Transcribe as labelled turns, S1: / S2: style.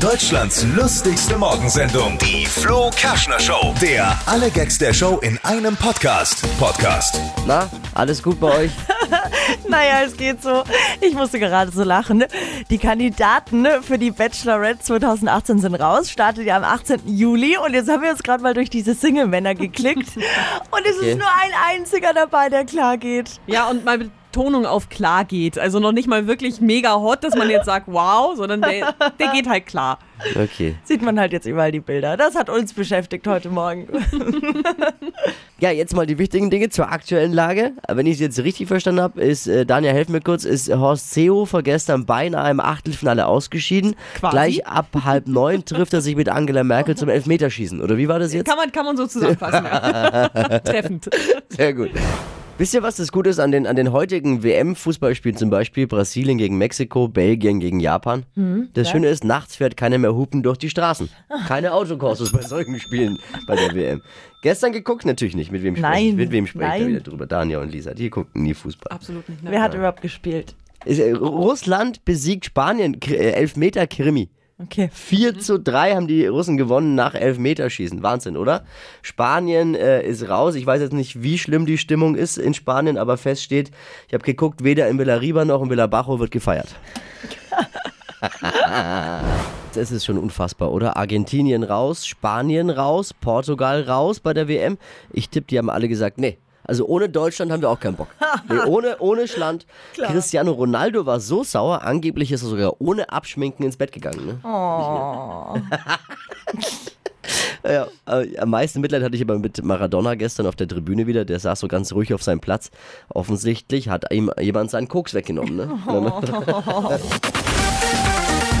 S1: Deutschlands lustigste Morgensendung, die Flo Kerschner Show. Der alle Gags der Show in einem Podcast. Podcast.
S2: Na, alles gut bei euch?
S3: Naja, es geht so. Ich musste gerade so lachen. ne? Die Kandidaten für die Bachelorette 2018 sind raus. Startet ja am 18. Juli. Und jetzt haben wir uns gerade mal durch diese Single-Männer geklickt. Und es
S2: Okay.
S3: ist nur ein einziger dabei, der klar geht.
S4: Ja, und mal Betonung auf klar geht. Also noch nicht mal wirklich mega hot, dass man jetzt sagt, wow, sondern der, der geht halt klar.
S2: Okay.
S3: Sieht man halt jetzt überall die Bilder. Das hat uns beschäftigt heute Morgen.
S2: Ja, jetzt mal die wichtigen Dinge zur aktuellen Lage. Wenn ich es jetzt richtig verstanden habe, ist, äh, Daniel, helf mir kurz, ist Horst Seehofer gestern beinahe im Achtelfinale ausgeschieden.
S4: Quasi.
S2: Gleich ab halb neun trifft er sich mit Angela Merkel zum Elfmeterschießen. Oder wie war das jetzt?
S4: Kann man, kann man so zusammenfassen. Ja. Treffend.
S2: Sehr gut. Wisst ihr, was das Gute ist an den, an den heutigen WM-Fußballspielen, zum Beispiel Brasilien gegen Mexiko, Belgien gegen Japan? das Schöne ist, nachts fährt keiner mehr hupen durch die Straßen. Keine Autokursus bei solchen Spielen bei der WM. Gestern geguckt natürlich nicht. Mit wem spreche ich?
S3: Nein,
S2: Mit wem spreche ich da
S3: nein.
S2: wieder drüber? Daniel und Lisa, die gucken nie Fußball.
S4: Absolut nicht. Ne?
S3: Wer hat überhaupt gespielt?
S2: Ist, äh, Russland besiegt Spanien, äh, Elfmeter-Krimi.
S3: Okay.
S2: 4 zu 3 haben die Russen gewonnen nach Elfmeterschießen. Wahnsinn, oder? Spanien äh, ist raus. Ich weiß jetzt nicht, wie schlimm die Stimmung ist in Spanien, aber fest steht, ich habe geguckt, weder in Villarriba noch in Villabajo wird gefeiert. Das ist schon unfassbar, oder? Argentinien raus, Spanien raus, Portugal raus bei der WM. Ich tippe, die haben alle gesagt, nee. Also ohne Deutschland haben wir auch keinen Bock. Nee, ohne, ohne Schland. Cristiano Ronaldo war so sauer, angeblich ist er sogar ohne Abschminken ins Bett gegangen. Ne? Ja, äh, am meisten Mitleid hatte ich aber mit Maradona gestern auf der Tribüne wieder. Der saß so ganz ruhig auf seinem Platz. Offensichtlich hat ihm jemand seinen Koks weggenommen. Ne?